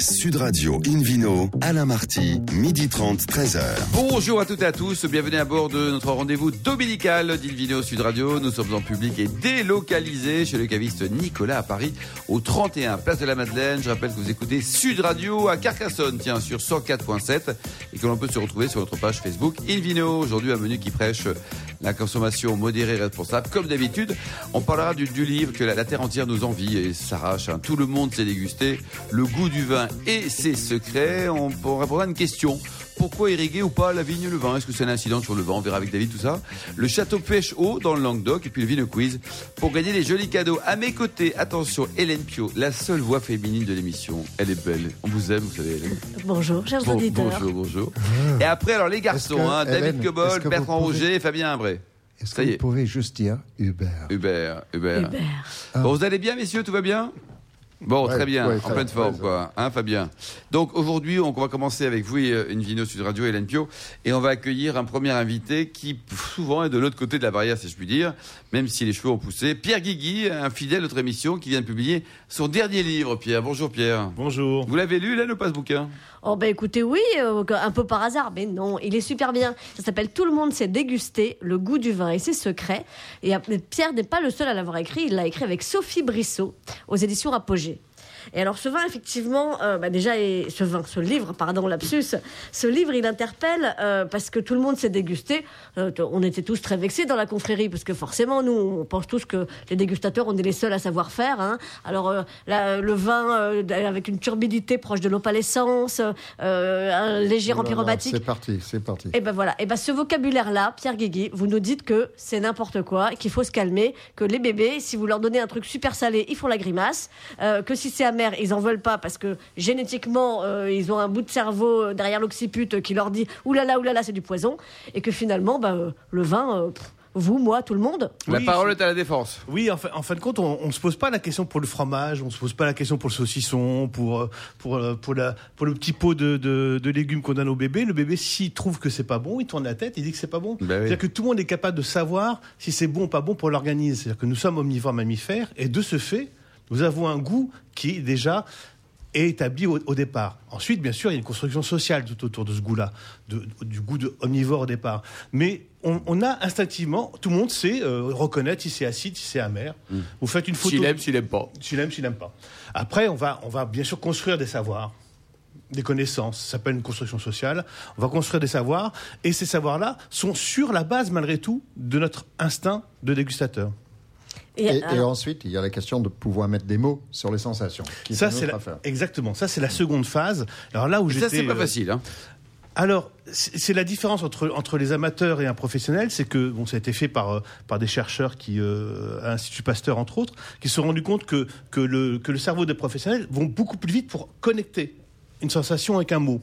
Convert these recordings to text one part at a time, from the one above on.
Sud Radio Invino, Alain Marty, midi 30, 13h. Bonjour à toutes et à tous, bienvenue à bord de notre rendez-vous dominical d'Invino Sud Radio. Nous sommes en public et délocalisés chez le caviste Nicolas à Paris, au 31 Place de la Madeleine. Je rappelle que vous écoutez Sud Radio à Carcassonne, tiens, sur 104.7 et que l'on peut se retrouver sur notre page Facebook Invino. Aujourd'hui, un menu qui prêche la consommation modérée et responsable. Comme d'habitude, on parlera du, livre que la, la, Terre entière nous envie et s'arrache. Hein. Tout le monde s'est dégusté. Le goût du vin et ses secrets. On, on répondra à une question. Pourquoi irriguer ou pas la vigne le vin? Est-ce que c'est un incident sur le vin? On verra avec David tout ça. Le château pêche eau dans le Languedoc et puis le Vino Quiz. Pour gagner des jolis cadeaux à mes côtés, attention, Hélène Pio, la seule voix féminine de l'émission. Elle est belle. On vous aime, vous savez, Hélène. Bonjour, chers Bon- auditeurs. bonjour, bonjour. Et après, alors les garçons, hein, David Cobol, Bertrand pouvez- Roger Fabien Imbré. Est-ce Ça que y vous est. pouvez juste dire Hubert? Hubert, Hubert. Hubert. Bon, vous allez bien, messieurs Tout va bien? Bon, Ouais, très bien, ouais, en pleine forme, quoi, hein, Fabien. Donc aujourd'hui, on va commencer avec vous et euh, une Vino Sud Radio, Hélène Pio, et on va accueillir un premier invité qui souvent est de l'autre côté de la barrière, si je puis dire, même si les cheveux ont poussé. Pierre Guigui, un fidèle de notre émission, qui vient de publier son dernier livre. Pierre, bonjour Pierre. Bonjour. Vous l'avez lu, là, ou pas ce bouquin Oh bah écoutez, oui, euh, un peu par hasard, mais non, il est super bien. Ça s'appelle Tout le monde s'est dégusté, le goût du vin et ses secrets. Et euh, Pierre n'est pas le seul à l'avoir écrit, il l'a écrit avec Sophie Brissot aux éditions Apogée. Et alors ce vin, effectivement, euh, bah déjà, et ce vin, ce livre, pardon, lapsus, ce livre, il interpelle euh, parce que tout le monde s'est dégusté. Euh, on était tous très vexés dans la confrérie parce que forcément, nous, on pense tous que les dégustateurs, on est les seuls à savoir faire. Hein. Alors le vin avec une turbidité proche de l'opalescence, un léger Oh empyromatique. C'est parti, c'est parti. Et ben voilà, et ben ce vocabulaire-là, Pierre Guigui, vous nous dites que c'est n'importe quoi, qu'il faut se calmer, que les bébés, si vous leur donnez un truc super salé, ils font la grimace, que si c'est amer, ils en veulent pas parce que génétiquement, euh, ils ont un bout de cerveau euh, derrière l'occiput euh, qui leur dit oulala, oulala, c'est du poison, et que finalement, ben, euh, le vin, euh, pff, vous, moi, tout le monde, La Oui, parole est à la défense. Oui, en fin, en fin de compte, on, on se pose pas la question pour le fromage, on se pose pas la question pour le saucisson, pour pour pour la pour le petit pot de, de, de légumes qu'on donne au bébé. Le bébé, s'il trouve que c'est pas bon, il tourne la tête, il dit que c'est pas bon. Ben oui. C'est-à-dire que tout le monde est capable de savoir si c'est bon ou pas bon pour l'organisme. C'est-à-dire que nous sommes omnivores mammifères et de ce fait, nous avons un goût qui déjà est établi au, au départ. Ensuite, bien sûr, il y a une construction sociale tout autour de ce goût-là, du goût de omnivore au départ. Mais on, on a instinctivement, tout le monde sait euh, reconnaître si c'est acide, si c'est amer. Vous faites une photo. S'il aime, s'il aime pas. S'il aime, s'il n'aime pas. Après, on va, on va bien sûr construire des savoirs, des connaissances. Ça s'appelle une construction sociale. On va construire des savoirs. Et ces savoirs-là sont sur la base, malgré tout, de notre instinct de dégustateur. Et, Et, et alors, ensuite, il y a la question de pouvoir mettre des mots sur les sensations. Qui Ça, c'est la- exactement. Ça, c'est la seconde phase. Alors là où Ça, j'étais. c'est pas euh, facile. Hein. Alors, c'est c'est la différence entre, entre les amateurs et un professionnel, c'est que bon, ça a été fait par, euh, par des chercheurs qui, euh, à l'Institut Pasteur entre autres, qui se sont rendus compte que, que, le, que le cerveau des professionnels vont beaucoup plus vite pour connecter une sensation avec un mot.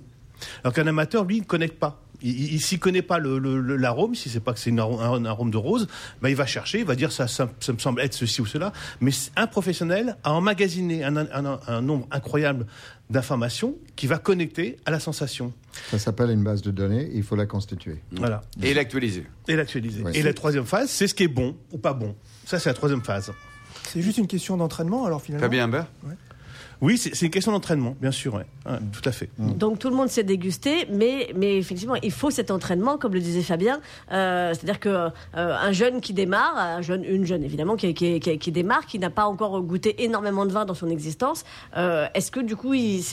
Alors qu'un amateur, lui, ne connecte pas. Il, il, il s'y connaît pas le- le- le- l'arôme, si c'est pas que c'est un, arôme de rose, ben il va chercher, il va dire ça, ça, ça me semble être ceci ou cela. Mais un professionnel a emmagasiné un, un- un- un nombre incroyable d'informations qui va connecter à la sensation. Ça s'appelle une base de données, il faut la constituer. Voilà. Et l'actualiser. Et l'actualiser. Ouais. Et la troisième phase, c'est ce qui est bon ou pas bon. Ça, c'est la troisième phase. C'est juste une question d'entraînement, alors finalement. Fabien Imbert Oui, c'est une question d'entraînement, bien sûr, ouais. Ouais, tout à fait. Donc tout le monde s'est dégusté, mais, mais effectivement, il faut cet entraînement, comme le disait Fabien. Euh, C'est-à-dire que euh, un jeune qui démarre, un jeune, une jeune évidemment qui, qui, qui, qui démarre, qui n'a pas encore goûté énormément de vin dans son existence, euh, est-ce que du coup, il,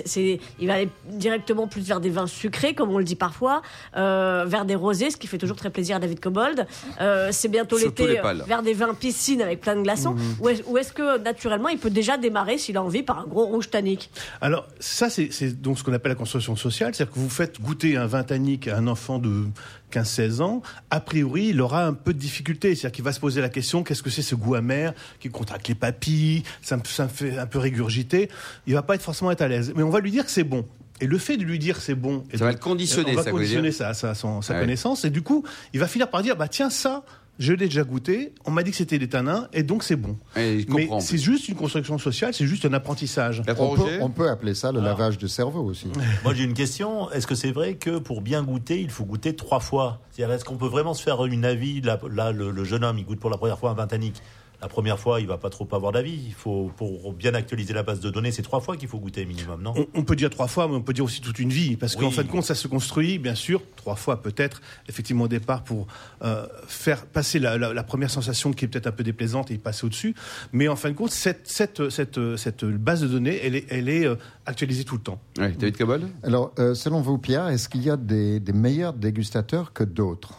va aller directement plus vers des vins sucrés, comme on le dit parfois, euh, vers des rosés, ce qui fait toujours très plaisir à David Cobold. Euh, c'est bientôt l'été, vers des vins piscine avec plein de glaçons. Ou est- Ou est-ce que naturellement, il peut déjà démarrer, s'il a envie, par un gros rouge tannique Alors, ça, c'est donc ce qu'on appelle la construction sociale. C'est-à-dire que vous faites goûter un vin tannique à un enfant de 15-16 ans. A priori, il aura un peu de difficulté. C'est-à-dire qu'il va se poser la question qu'est-ce que c'est ce goût amer qui contracte les papilles Ça me, ça me fait un peu régurgiter. Il va pas être forcément être à l'aise. Mais on va lui dire que c'est bon. Et le fait de lui dire c'est bon, et Ça va de- le conditionner, on va ça, conditionner dire sa, sa, son- sa Ouais. connaissance, et du coup, il va finir par dire bah tiens ça, je l'ai déjà goûté, on m'a dit que c'était des tanins, et donc c'est bon. Et Mais c'est juste une construction sociale, c'est juste un apprentissage. On peut, Roger on peut appeler ça le lavage de cerveau aussi. Moi, j'ai une question. Est-ce que c'est vrai que pour bien goûter, il faut goûter trois fois? C'est-à-dire, est-ce qu'on peut vraiment se faire une avis? Là, là, le, le jeune homme, il goûte pour la première fois un vin tannique. La première fois, il va pas trop avoir d'avis. Il faut, pour bien actualiser la base de données, c'est trois fois qu'il faut goûter minimum, non? On, on peut dire trois fois, mais on peut dire aussi toute une vie, parce qu'en fin de compte, ça se construit, bien sûr, trois fois peut-être, effectivement au départ, pour euh, faire passer la, la- la première sensation qui est peut-être un peu déplaisante et y passer au-dessus. Mais en fin de compte, cette, cette, cette, cette base de données, elle est, elle est euh, actualisée tout le temps. Ouais, David Cobol Alors, euh, selon vous, Pierre, est-ce qu'il y a des, des meilleurs dégustateurs que d'autres?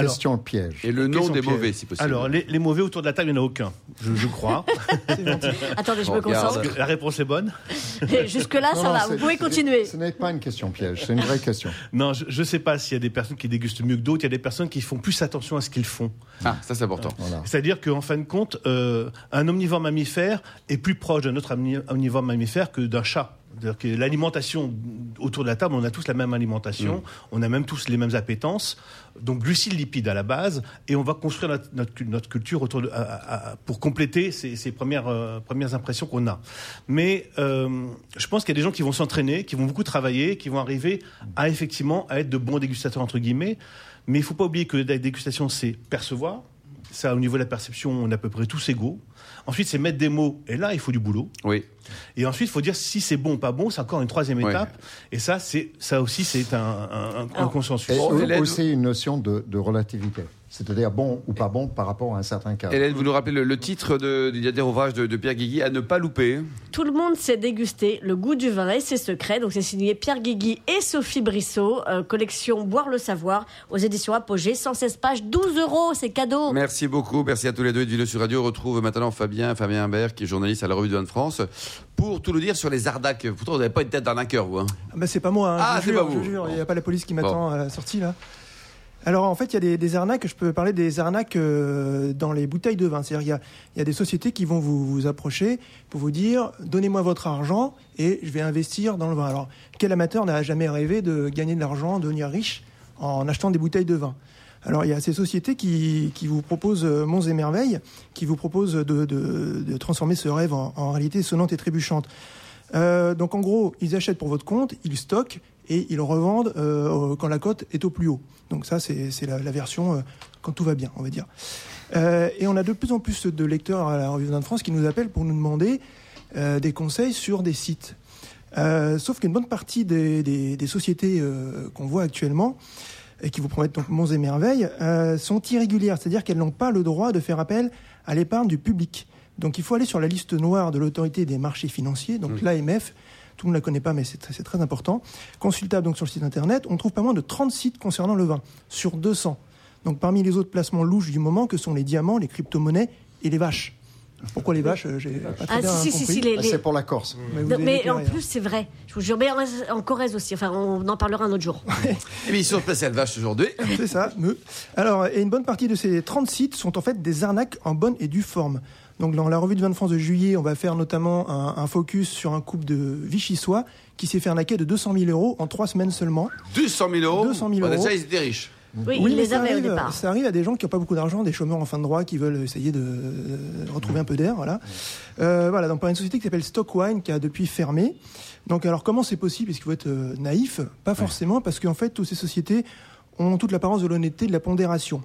Alors- Question piège. Et le nom des piège. mauvais, si possible. Alors, les, les mauvais autour de la table, il n'y en a aucun, je, je crois. Attendez, je me regarde. concentre. la réponse est bonne. Jusque-là, ça non, va. Vous pouvez continuer. Ce n'est pas une question piège, c'est une vraie question. Non, je ne sais pas s'il y a des personnes qui dégustent mieux que d'autres. Il y a des personnes qui font plus attention à ce qu'ils font. Ah, ça c'est important. Voilà. C'est-à-dire qu'en fin de compte, euh, un omnivore mammifère est plus proche d'un autre omni- omnivore mammifère que d'un chat. C'est-à-dire que l'alimentation autour de la table, on a tous la même alimentation, on a même tous les mêmes appétences, donc glucides, lipides à la base, et on va construire notre, notre, cu- notre culture autour de, à- à- à- pour compléter ces, ces premières, euh, premières impressions qu'on a. Mais euh, je pense qu'il y a des gens qui vont s'entraîner, qui vont beaucoup travailler, qui vont arriver à effectivement à être de bons dégustateurs entre guillemets. Mais il faut pas oublier que la dégustation, c'est percevoir. Ça, au niveau de la perception, on est à peu près tous égaux. Ensuite, c'est mettre des mots. Et là, il faut du boulot. Oui. Et ensuite, il faut dire si c'est bon ou pas bon. C'est encore une troisième Ouais. étape. Et ça, c'est ça aussi, c'est un, un- un- un Alors, consensus. Et aussi une notion de, de relativité, c'est-à-dire bon ou pas bon par rapport à un certain cas. Hélène, vous nous rappelez le, le titre de, du dernier ouvrage de, de Pierre Guigui, à ne pas louper. Tout le monde sait déguster le goût du vin et ses secrets. Donc c'est signé Pierre Guigui et Sophie Brissot. Euh, collection Boire le savoir aux éditions Apogée. 116 pages, 12 euros, c'est cadeau. Merci beaucoup, merci à tous les deux de Vidéo sur Radio. On retrouve maintenant Fabien, Fabien Imbert, qui est journaliste à la Revue de Vin de France, pour tout nous dire sur les ardacs. Pourtant, vous n'avez pas une tête d'arnaqueur, vous. Hein. Ah bah, c'est pas moi, hein, Ah, je c'est pas je vous. vous jure, il n'y a pas la police qui m'attend à la sortie là. Alors en fait, il y a des, arnaques, je peux parler des arnaques euh, dans les bouteilles de vin. C'est-à-dire il y a, y a des sociétés qui vont vous, approcher pour vous dire donnez-moi votre argent et je vais investir dans le vin. Alors quel amateur n'a jamais rêvé de gagner de l'argent, de devenir riche en achetant des bouteilles de vin? Alors il y a ces sociétés qui, qui vous proposent euh, monts et merveilles, qui vous proposent de, de- de transformer ce rêve en, en réalité sonnante et trébuchante. Euh, donc en gros, ils achètent pour votre compte, ils stockent et ils revendent euh, quand la cote est au plus haut. Donc ça, c'est la, la version euh, quand tout va bien, on va dire. Euh, et on a de plus en plus de lecteurs à la Revue de France qui nous appellent pour nous demander euh, des conseils sur des sites. Sauf qu'une bonne partie des, des- des sociétés qu'on voit actuellement et qui vous promettent donc monts et merveilles sont irrégulières, c'est-à-dire qu'elles n'ont pas le droit de faire appel à l'épargne du public. Donc il faut aller sur la liste noire de l'autorité des marchés financiers, donc l'AMF. Tout le monde ne la connaît pas, mais c'est très, important. Consultable donc sur le site internet, on trouve pas moins de 30 sites concernant le vin, sur 200. Donc parmi les autres placements louches du moment, que sont les diamants, les crypto-monnaies et les vaches. Pourquoi les vaches euh, J'ai pas très Ah bien si, si, si, compris. si, les, Ah, les- C'est pour la Corse. Mais vous Non, avez mais en hein. plus, c'est vrai. Je vous jure. Mais en, Corrèze aussi. Enfin, on en parlera un autre jour. Émission spéciale vache aujourd'hui. C'est ça. me. Alors, et une bonne partie de ces 30 sites sont en fait des arnaques en bonne et due forme. Donc, dans la revue de Vin de France de juillet, on va faire notamment un, un focus sur un couple de Vichysois qui s'est fait arnaquer de 200 000 euros en trois semaines seulement. 200 000 euros. 200 000 Bon, euros. Déjà, ils étaient riches. Oui, Oui, les ça arrive. Ça arrive à des gens qui n'ont pas beaucoup d'argent, des chômeurs en fin de droit qui veulent essayer de, de retrouver un peu d'air. Voilà. Euh, voilà, donc par une société qui s'appelle Stockwine qui a depuis fermé. Donc alors comment c'est possible Est-ce qu'il faut être euh, naïf? Pas forcément, parce qu'en fait, toutes ces sociétés ont toute l'apparence de l'honnêteté, de la pondération.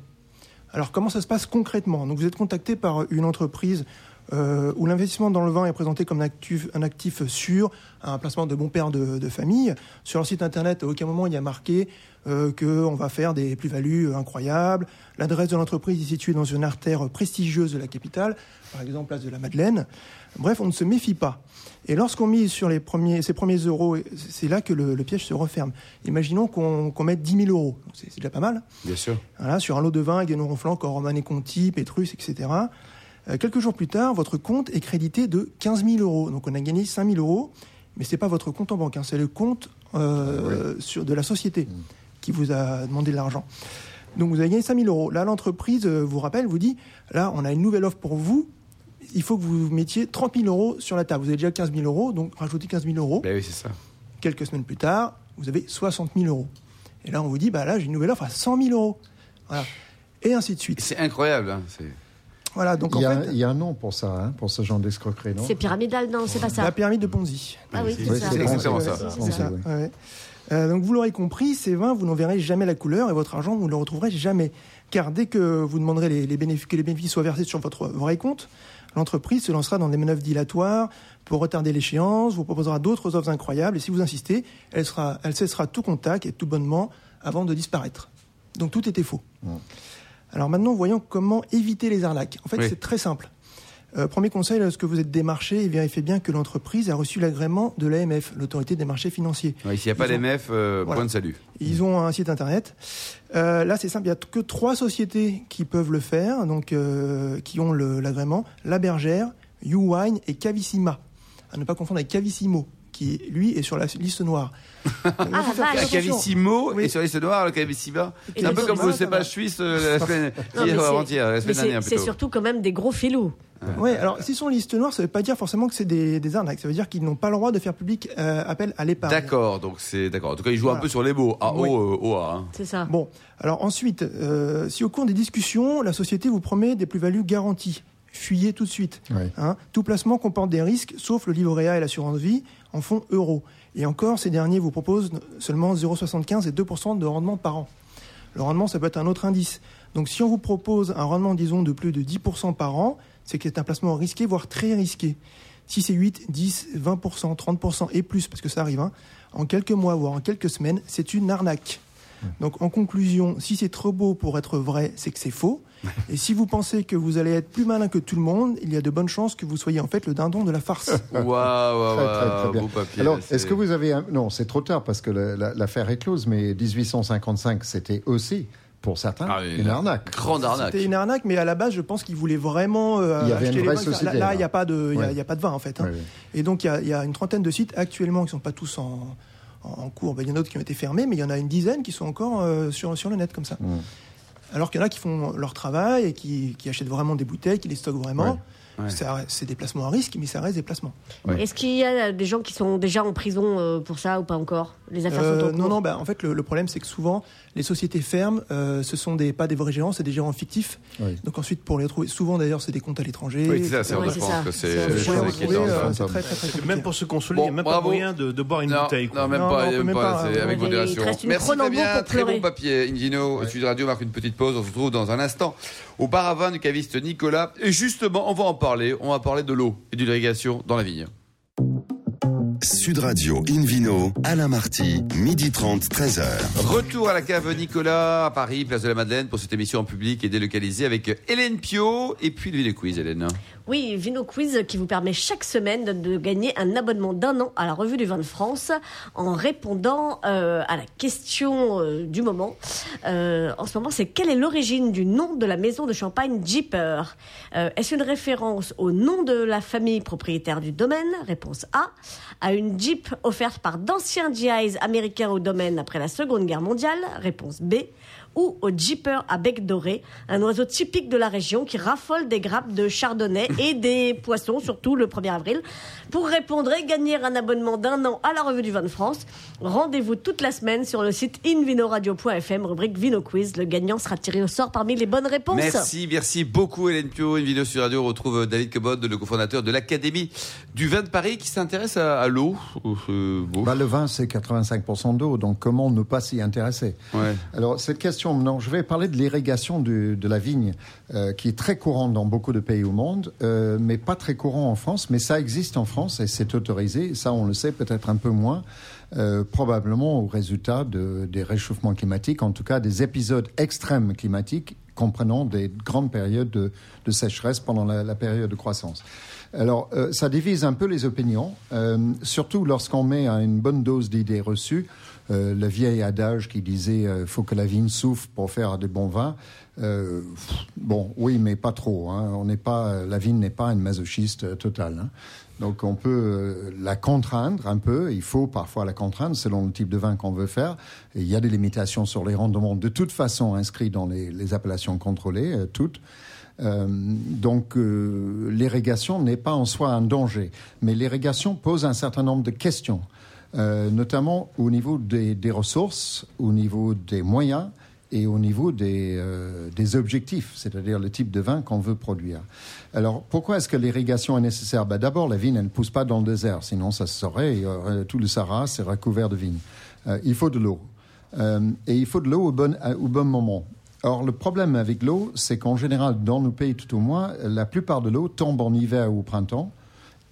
Alors comment ça se passe concrètement? Donc vous êtes contacté par une entreprise euh, où l'investissement dans le vin est présenté comme un actif, un actif sûr, un placement de bon père de, de famille. Sur leur site internet, à aucun moment il y a marqué euh, qu'on va faire des plus-values euh, incroyables. L'adresse de l'entreprise est située dans une artère prestigieuse de la capitale, par exemple place de la Madeleine. Bref, on ne se méfie pas. Et lorsqu'on mise sur les premiers, ces premiers euros, c'est là que le, le piège se referme. Imaginons qu'on qu'on mette 10 000 euros. C'est déjà pas mal. Bien sûr. Voilà, sur un lot de vin avec des noms ronflants comme Romanée Conti, Pétrus, etc. Euh, quelques jours plus tard, votre compte est crédité de 15 000 euros. Donc on a gagné 5 000 euros, mais c'est pas votre compte en banque, hein, c'est le compte euh, sur, de la société qui vous a demandé de l'argent. Donc vous avez gagné 5 000 euros. Là, l'entreprise euh, vous rappelle, vous dit, là, on a une nouvelle offre pour vous. Il faut que vous mettiez 30 000 euros sur la table. Vous avez déjà 15 000 euros, donc rajoutez 15 000 euros. Ben oui, c'est ça. Quelques semaines plus tard, vous avez 60 000 euros. Et là, on vous dit, bah là, j'ai une nouvelle offre à 100 000 euros. Voilà. Et ainsi de suite. C'est incroyable. hein, Voilà, donc Il y, en a, fait, il y a un nom pour ça, hein, pour ce genre d'escroquerie, non C'est pyramidal, non, c'est pas ça. la pyramide de Ponzi. Ah oui, Oui, c'est ça. c'est exactement ça. Ponzi, ouais. Euh, donc vous l'aurez compris, ces vins, vous n'en verrez jamais la couleur et votre argent, vous ne le retrouverez jamais. Car dès que vous demanderez les, les bénéfices, que les bénéfices soient versés sur votre vrai compte, l'entreprise se lancera dans des manœuvres dilatoires pour retarder l'échéance, vous proposera d'autres offres incroyables et si vous insistez, elle, sera, elle cessera tout contact et tout bonnement avant de disparaître. Donc tout était faux. Alors maintenant, voyons comment éviter les arnaques. En fait, Oui. c'est très simple. Euh, premier conseil, lorsque vous êtes démarché, vérifiez bien que l'entreprise a reçu l'agrément de l'AMF, l'autorité des marchés financiers. Ouais, S'il n'y a pas d'MF, euh, Voilà. point de salut. Ils ont un site internet. Euh, là, c'est simple, il n'y a que trois sociétés qui peuvent le faire, donc qui ont l'agrément La Bergère, YouWine et Cavissima. À ne pas confondre avec Cavissimo, qui lui est sur la liste noire. Très La. Cavissimo Oui. et sur liste noire, le Cavissima. C'est un peu comme ça va. cépages suisses euh, la semaine avant-hier, la dernière c'est surtout quand même des gros filous. Oui, alors s'ils sont liste noire, ça ne veut pas dire forcément que c'est des, des arnaques. Ça veut dire qu'ils n'ont pas le droit de faire public euh, appel à l'épargne. D'accord, donc c'est d'accord. En tout cas, ils jouent un peu sur les mots. A Oui. O euh, O A. hein. C'est ça. Bon, alors ensuite, euh, si au cours des discussions, la société vous promet des plus-values garanties, fuyez tout de suite. Oui. Hein, tout placement comporte des risques, sauf le livret A et l'assurance vie, en fonds euros. Et encore, ces derniers vous proposent seulement 0,75 et 2% de rendement par an. Le rendement, ça peut être un autre indice. Donc si on vous propose un rendement, disons, de plus de 10% par an, c'est que c'est un placement risqué, voire très risqué. Si c'est 8, 10, 20%, 30% et plus, parce que ça arrive, hein, en quelques mois, voire en quelques semaines, c'est une arnaque. Donc en conclusion, si c'est trop beau pour être vrai, c'est que c'est faux. Et si vous pensez que vous allez être plus malin que tout le monde, il y a de bonnes chances que vous soyez en fait le dindon de la farce. Waouh, waouh, Très, très, très waouh, bien. beau papier. Alors, est-ce que vous avez un... Non, c'est trop tard parce que l'affaire est close, mais 1855, c'était aussi, pour certains, Ah oui, une arnaque. Grande arnaque. C'était une arnaque, mais à la base, je pense qu'ils voulaient vraiment. euh, Il y avait acheter une les vraie société, Là, il n'y a pas de, il y a- Ouais. il y a pas de vin en fait. hein. Oui, oui. Et donc, il y, a, y a une trentaine de sites actuellement qui ne sont pas tous en, en, cours. Ben, il y en a d'autres qui ont été fermés, mais il y en a une dizaine qui sont encore euh, sur, sur le net comme ça. Mm. Alors qu'il y en a qui font leur travail et qui, qui achètent vraiment des bouteilles, qui les stockent vraiment. Ouais. Ouais. C'est des placements à risque, mais ça reste des placements. Ouais. Est-ce qu'il y a des gens qui sont déjà en prison euh, pour ça ou pas encore? Les affaires Euh, sont en cours? non, non, bah, en fait, le, le problème, c'est que souvent, les sociétés fermes, euh, ce sont des, pas des vrais gérants, c'est des gérants fictifs. Oui. Donc ensuite, pour les retrouver, souvent d'ailleurs, c'est des comptes à l'étranger. Oui, c'est ça, c'est c'est. Même pour se consoler, il n'y a même pas moyen de, de boire une Non, bouteille. quoi. non, même pas, euh, avec modération. Merci Fabien, très bon papier. Invino, Sud Radio marque une petite pause. On se retrouve dans un instant au bar à vin du caviste Nicolas. Et justement, on va en parler. On va parler de l'eau et de l'irrigation dans la vigne. Sud Radio Invino, Alain Marty, midi 30, 13h. Retour à la cave Nicolas à Paris, place de la Madeleine pour cette émission en public et délocalisée avec Hélène Pio et puis le Quiz, Hélène. Oui, Vino Quiz qui vous permet chaque semaine de, gagner un abonnement d'un an à la Revue du Vin de France en répondant euh, à la question euh, du moment. Euh, en ce moment, c'est quelle est l'origine du nom de la maison de champagne Jeeper? Est-ce une référence au nom de la famille propriétaire du domaine? Réponse A. À une Jeep offerte par d'anciens GIs américains au domaine après la Seconde Guerre mondiale? Réponse B ou au Jeeper à bec doré, un oiseau typique de la région qui raffole des grappes de chardonnay et des poissons, surtout le 1er avril. Pour répondre et gagner un abonnement d'un an à la Revue du Vin de France, rendez-vous toute la semaine sur le site invinoradio.fm, rubrique Vino Quiz. Le gagnant sera tiré au sort parmi les bonnes réponses. Merci, merci beaucoup Hélène Pio. Une vidéo sur radio. On retrouve David Cobod, le cofondateur de l'Académie du vin de Paris qui s'intéresse à, à l'eau. Euh. Bah, le vin, c'est 85% d'eau, donc comment ne pas s'y intéresser? Ouais. Alors, cette question, je vais parler de l'irrigation de la vigne, euh, qui est très courante dans beaucoup de pays au monde, euh, mais pas très courant en France. Mais ça existe en France et c'est autorisé. Ça, on le sait peut-être un peu moins, euh, probablement au résultat de, des réchauffements climatiques, en tout cas des épisodes extrêmes climatiques comprenant des grandes périodes de, sécheresse pendant la, période de croissance. Alors, euh, ça divise un peu les opinions, euh, surtout lorsqu'on met à une bonne dose d'idées reçues. Le vieil adage qui disait faut que la vigne souffre pour faire des bons vins. Bon, oui, mais pas trop. Hein. On n'est pas, la vigne n'est pas une masochiste totale. hein. Donc on peut euh, la contraindre un peu. Il faut parfois la contraindre selon le type de vin qu'on veut faire. Il y a des limitations sur les rendements de toute façon inscrits dans les, appellations contrôlées, euh, toutes. Euh, donc euh, l'irrigation n'est pas en soi un danger, mais l'irrigation pose un certain nombre de questions, notamment au niveau des ressources, au niveau des moyens et au niveau des, euh, des objectifs, c'est-à-dire le type de vin qu'on veut produire. Alors, pourquoi est-ce que l'irrigation est nécessaire? Ben, D'abord, la vigne, ne pousse pas dans le désert, sinon ça se saurait, et, euh, tout le Sahara serait couvert de vignes. Euh, il faut de l'eau. Euh, et il faut de l'eau au bon, au bon moment. Or, le problème avec l'eau, c'est qu'en général, dans nos pays tout au moins, la plupart de l'eau tombe en hiver ou au printemps,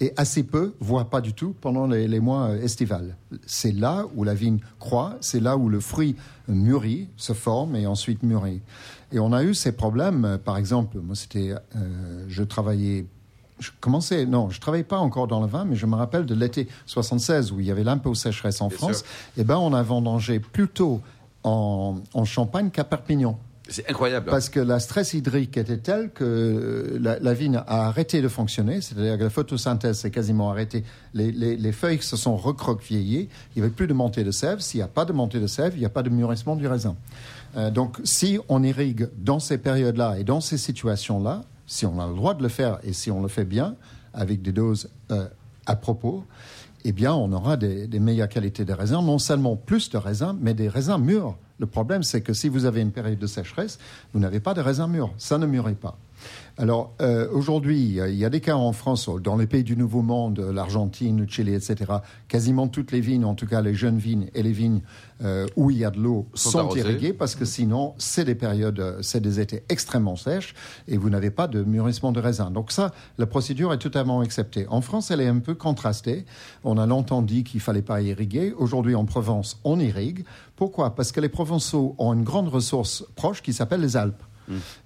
et assez peu, voire pas du tout, pendant les, les mois euh, estivales. C'est là où la vigne croît, c'est là où le fruit mûrit, se forme et ensuite mûrit. Et on a eu ces problèmes, euh, par exemple, moi c'était, euh, je travaillais, je commençais, non, je travaillais pas encore dans le vin, mais je me rappelle de l'été 76 où il y avait l'impôt sécheresse en Bien France, sûr. et ben on a vendangé plutôt en, en Champagne qu'à Perpignan. C'est incroyable. Parce que la stress hydrique était telle que la, la vigne a arrêté de fonctionner, c'est-à-dire que la photosynthèse s'est quasiment arrêtée. Les, les- les feuilles se sont recroquevillées, il n'y avait plus de montée de sève. S'il n'y a pas de montée de sève, il n'y a pas de mûrissement du raisin. Euh, donc si on irrigue dans ces périodes-là et dans ces situations-là, si on a le droit de le faire et si on le fait bien, avec des doses euh, à propos, eh bien, on aura des meilleures qualités de raisins, non seulement plus de raisins, mais des raisins mûrs. Le problème, c'est que si vous avez une période de sécheresse, vous n'avez pas de raisins mûrs. Ça ne mûrit pas. Alors, euh, aujourd'hui, il y a des cas en France, dans les pays du Nouveau Monde, l'Argentine, le Chili, etc. Quasiment toutes les vignes, en tout cas les jeunes vignes et les vignes euh, où il y a de l'eau, Sont irriguées parce que sinon, c'est des périodes, euh, c'est des étés extrêmement sèches et vous n'avez pas de mûrissement de raisin. Donc ça, la procédure est totalement acceptée. En France, elle est un peu contrastée. On a longtemps dit qu'il fallait pas irriguer. Aujourd'hui, en Provence, on irrigue. Pourquoi? Parce que les Provençaux ont une grande ressource proche qui s'appelle les Alpes.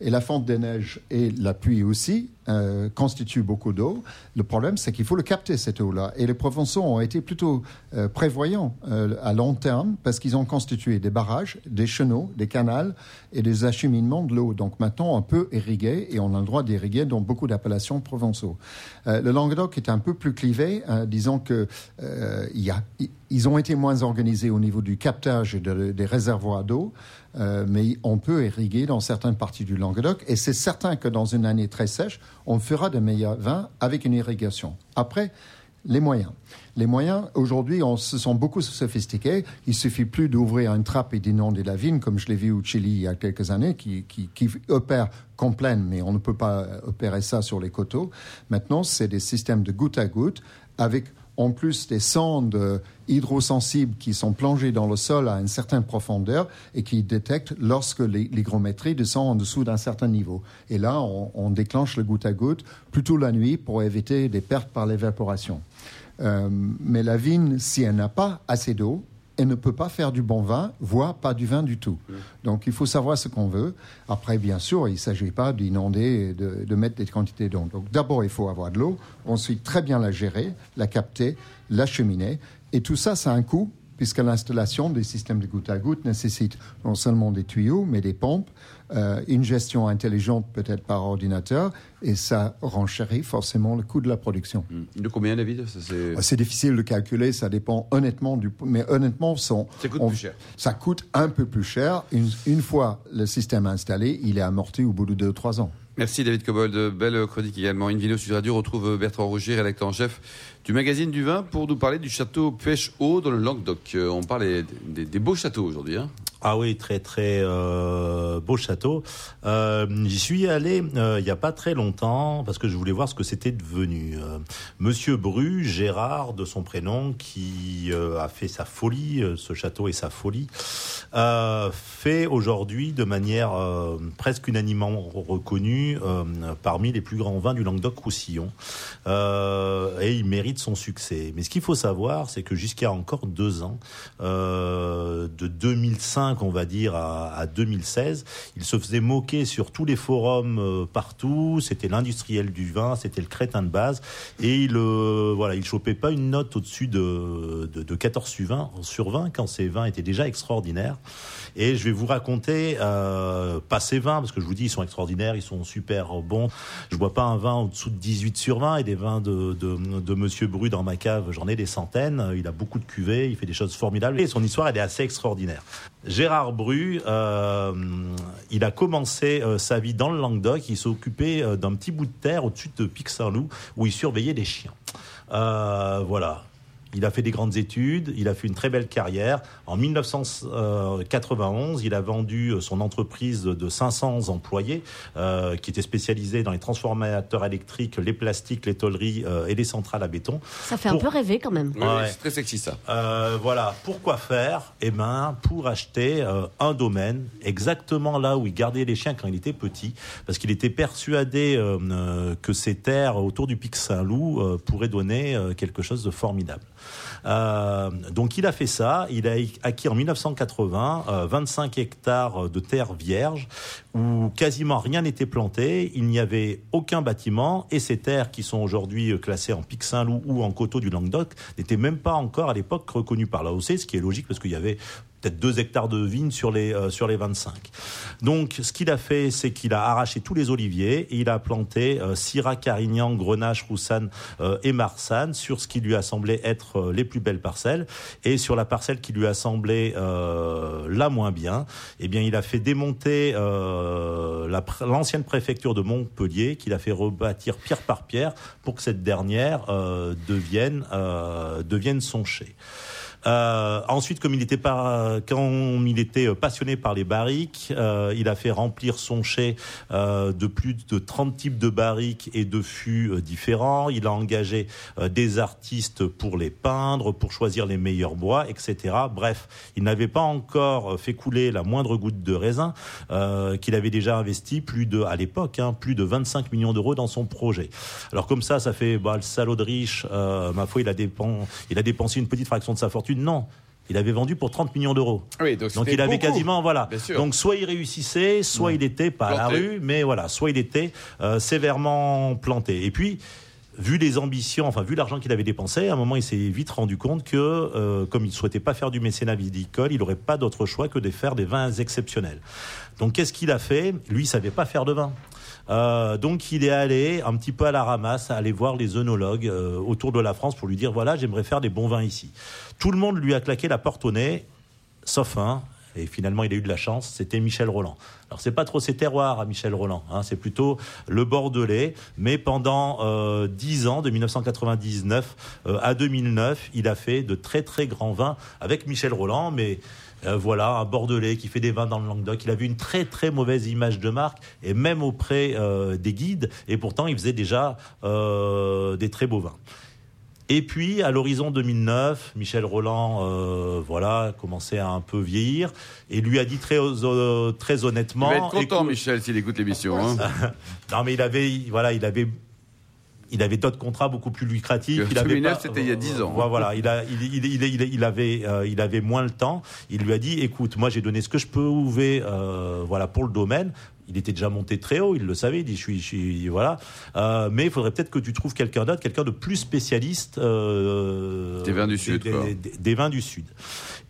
Et la fonte des neiges et la pluie aussi euh, constituent beaucoup d'eau. Le problème, c'est qu'il faut le capter, cette eau-là. Et les Provençaux ont été plutôt euh, prévoyants euh, à long terme parce qu'ils ont constitué des barrages, des chenaux, des canals et des acheminements de l'eau. Donc maintenant, on peut irriguer et on a le droit d'irriguer dans beaucoup d'appellations provençaux. Euh, le Languedoc est un peu plus clivé. hein, disons que euh, y a, ils ont été moins organisés au niveau du captage de- des réservoirs d'eau. Euh, mais on peut irriguer dans certaines parties du Languedoc et c'est certain que dans une année très sèche, on fera de meilleurs vins avec une irrigation. Après, les moyens. Les moyens, aujourd'hui, on se sont beaucoup sophistiqués. Il suffit plus d'ouvrir une trappe et d'inonder la vigne, comme je l'ai vu au Chili il y a quelques années, qui, opère qu'en pleine, mais on ne peut pas opérer ça sur les coteaux. Maintenant, c'est des systèmes de goutte à goutte avec en plus des sondes hydrosensibles qui sont plongées dans le sol à une certaine profondeur et qui détectent lorsque l'hy- l'hygrométrie descend en dessous d'un certain niveau. Et là, on, on déclenche le goutte à goutte plutôt la nuit pour éviter des pertes par l'évaporation. Euh, mais la vigne, si elle n'a pas assez d'eau, elle ne peut pas faire du bon vin, voire pas du vin du tout. Donc il faut savoir ce qu'on veut. Après, bien sûr, il ne s'agit pas d'inonder et de, de mettre des quantités d'eau. Donc d'abord, il faut avoir de l'eau, ensuite très bien la gérer, la capter, l'acheminer. Et tout ça, ça a un coût, puisque l'installation des systèmes de goutte à goutte nécessite non seulement des tuyaux, mais des pompes, euh, une gestion intelligente peut-être par ordinateur, et ça renchérit forcément le coût de la production. Hmm. De combien, David? Ça, c'est- difficile de calculer, ça dépend honnêtement du. Mais honnêtement, son, Ça coûte on- plus cher. Ça coûte un peu plus cher. Une, une fois le système installé, il est amorti au bout de 2-3 ans. Merci David Cobold. Belle chronique également. Invino Sud Radio retrouve Bertrand Roger, rédacteur en chef du magazine du vin, pour nous parler du château Pêche-Haut dans le Languedoc. Euh, On parle des, beaux châteaux aujourd'hui. Hein. Ah oui, très très euh, beau château. Euh, J'y suis allé euh, il n'y a pas très longtemps parce que je voulais voir ce que c'était devenu. Euh, Monsieur Bru, Gérard de son prénom, qui euh, a fait sa folie, ce château et sa folie, euh, fait aujourd'hui de manière euh, presque unanimement reconnue euh, parmi les plus grands vins du Languedoc-Roussillon. Euh, et il mérite son succès. Mais ce qu'il faut savoir, c'est que jusqu'à encore deux ans, euh, de 2005, on va dire, à, à 2016, il se faisait moquer sur tous les forums partout. C'était l'industriel du vin, c'était le crétin de base, et il, voilà, il chopait pas une note au-dessus de, de, de 14 sur 20, sur 20 quand ces vins étaient déjà extraordinaires. Et je vais vous raconter, euh, pas ces vins, parce que je vous dis, ils sont extraordinaires, ils sont super bons. Je bois pas un vin au-dessous de 18 sur 20 et des vins de, de, de Monsieur Bru dans ma cave, j'en ai des centaines. Il a beaucoup de cuvées, il fait des choses formidables et son histoire, elle est assez extraordinaire. Gérard Bru, euh, il a commencé euh, sa vie dans le Languedoc. Il s'est occupé d'un petit bout de terre au-dessus de Pic-Saint-Loup où il surveillait les chiens. Voilà. Il a fait des grandes études, il a fait une très belle carrière. En 1991, il a vendu son entreprise de 500 employés, euh, qui était spécialisée dans les transformateurs électriques, les plastiques, les tôleries euh, et les centrales à béton. Ça fait un peu rêver quand même. Ouais. C'est très sexy ça. Euh, voilà, pourquoi faire? Eh ben, pour acheter euh, un domaine exactement là où il gardait les chiens quand il était petit, parce qu'il était persuadé euh, euh, que ces terres autour du Pic Saint-Loup euh, pourraient donner euh, quelque chose de formidable. Euh, donc il a fait ça, il a acquis en 1980 euh, 25 hectares de terres vierges où quasiment rien n'était planté, il n'y avait aucun bâtiment. Et ces terres qui sont aujourd'hui euh, classées en Pic Saint-Loup ou en coteaux du Languedoc n'étaient même pas encore à l'époque reconnues par l'AOC, ce qui est logique parce qu'il y avait peut-être 2 hectares de vignes sur les, euh, sur les 25. Donc, ce qu'il a fait, c'est qu'il a arraché tous les oliviers et il a planté euh, Syrah, Carignan, Grenache, Roussanne euh, et Marsanne sur ce qui lui a semblé être euh, les plus belles parcelles. Et sur la parcelle qui lui a semblé euh, la moins bien, eh bien, il a fait démonter euh, l'ancienne préfecture de Montpellier, qu'il a fait rebâtir pierre par pierre pour que cette dernière devienne, devienne son chai. Euh, ensuite, comme il était quand il était passionné par les barriques, euh, il a fait remplir son chai euh, de plus de 30 types de barriques et de fûts euh, différents. Il a engagé euh, des artistes pour les peindre, pour choisir les meilleurs bois, etc. Bref, il n'avait pas encore fait couler la moindre goutte de raisin, euh, qu'il avait déjà investi plus de, à l'époque, hein, plus de 25 millions d'euros dans son projet. Alors comme ça, ça fait bah, le salaud de riche. ma foi, il a, il a dépensé une petite fraction de sa fortune. Non, il avait vendu pour 30 millions d'euros. Oui, donc il avait beaucoup. quasiment voilà. Donc soit il réussissait, soit il était pas à la rue, mais voilà, soit il était euh, sévèrement planté. Et puis vu les ambitions, enfin vu l'argent qu'il avait dépensé, à un moment il s'est vite rendu compte que euh, comme il souhaitait pas faire du mécénat viticole, il n'aurait pas d'autre choix que de faire des vins exceptionnels. Donc qu'est-ce qu'il a fait? Lui, il savait pas faire de vin. Euh, donc il est allé un petit peu à la ramasse, aller voir les œnologues euh, autour de la France pour lui dire voilà j'aimerais faire des bons vins ici. Tout le monde lui a claqué la porte au nez, sauf un. Et finalement, il a eu de la chance, c'était Michel Roland. Alors, c'est pas trop ses terroirs à Michel Roland, hein, c'est plutôt le Bordelais. Mais pendant euh, 10 ans, de 1999 euh, à 2009, il a fait de très très grands vins avec Michel Roland. Mais euh, voilà, un Bordelais qui fait des vins dans le Languedoc. Il avait une très très mauvaise image de marque, et même auprès euh, des guides. Et pourtant, il faisait déjà euh, des très beaux vins. Et puis, à l'horizon 2009, Michel Roland, euh, voilà, commençait à un peu vieillir et lui a dit très, euh, très Il honnêtement. va être content, écoute- Michel, s'il écoute l'émission. hein. Non, mais il avait, voilà, il avait, il avait d'autres contrats beaucoup plus lucratifs. Il avait 2009, pas- c'était il y a 10 ans. Voilà, il a, il, il, il, il- il avait, euh, il avait moins le temps. Il lui a dit, écoute, moi j'ai donné ce que je pouvais, euh, voilà, pour le domaine. Il était déjà monté très haut, il le savait. Il dit, je suis, je suis voilà. Euh, mais il faudrait peut-être que tu trouves quelqu'un d'autre, quelqu'un de plus spécialiste. Euh, Des vins du Sud, des, quoi. des- des- des vins du Sud.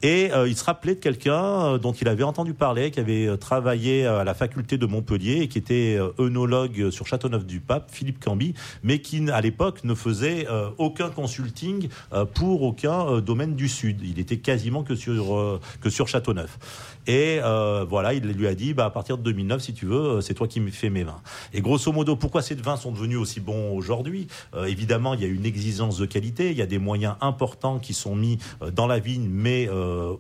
Et euh, il se rappelait de quelqu'un dont il avait entendu parler, qui avait travaillé à la faculté de Montpellier et qui était œnologue sur Châteauneuf-du-Pape, Philippe Camby, mais qui à l'époque ne faisait aucun consulting pour aucun domaine du Sud. Il était quasiment que sur que sur Châteauneuf. Et voilà, il lui a dit, bah, à partir de 2009, si tu veux, euh, c'est toi qui me fais mes vins. Et grosso modo, pourquoi ces vins sont devenus aussi bons aujourd'hui? Euh, Évidemment, il y a une exigence de qualité, il y a des moyens importants qui sont mis euh, dans la vigne, mais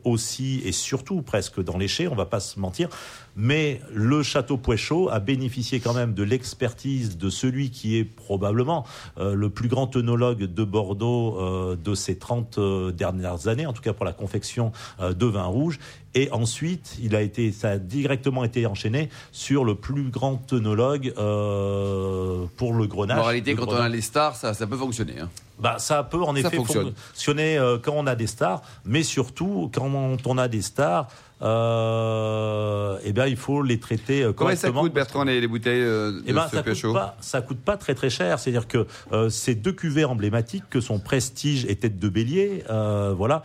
aussi et surtout presque dans les chais, on va pas se mentir. Mais le château Pouéchaud a bénéficié quand même de l'expertise de celui qui est probablement le plus grand œnologue de Bordeaux de ces 30 euh, dernières années, en tout cas pour la confection de vin rouge. Et ensuite, il a été, ça a directement été enchaîné sur le plus grand œnologue euh, pour le En Grenache. réalité, quand on a les stars, ça, ça peut fonctionner. hein. Bah, ça peut en Ça effet fonctionne. fonctionner euh, quand on a des stars, mais surtout quand on a des stars, euh, eh bien il faut les traiter euh, Combien ça correctement. coûte, Bertrand, les, les bouteilles euh, de Eh ben, ça coûte pas, ça coûte pas très très cher. C'est-à-dire que euh, ces deux cuvées emblématiques que sont Prestige et Tête de Bélier, euh, voilà,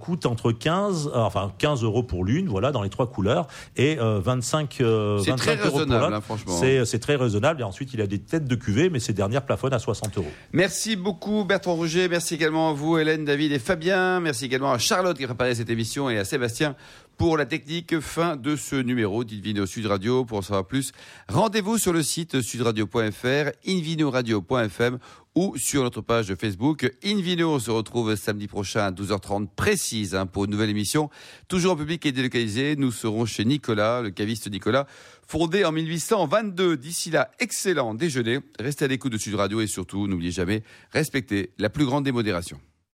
coûtent entre 15, euh, enfin 15 euros pour l'une, voilà, dans les trois couleurs, et euh, 25, euh, C'est 25 très euros pour l'autre. hein, franchement. C'est c'est très raisonnable. Et ensuite, il a des têtes de cuvée, mais ces dernières plafonnent à 60 euros. Merci beaucoup Bertrand Rouget, merci également à vous Hélène, David et Fabien, merci également à Charlotte qui a préparé cette émission et à Sébastien pour la technique. Fin de ce numéro d'Invino Sud Radio. Pour en savoir plus, rendez-vous sur le site sudradio.fr, invinoradio.fm ou sur notre page de Facebook. Invino, on se retrouve samedi prochain à 12h30 précise hein, pour une nouvelle émission. Toujours en public et délocalisé. Nous serons chez Nicolas, le caviste Nicolas, fondé en 1822. D'ici là, excellent déjeuner. Restez à l'écoute de Sud Radio et surtout, n'oubliez jamais, respectez la plus grande démodération.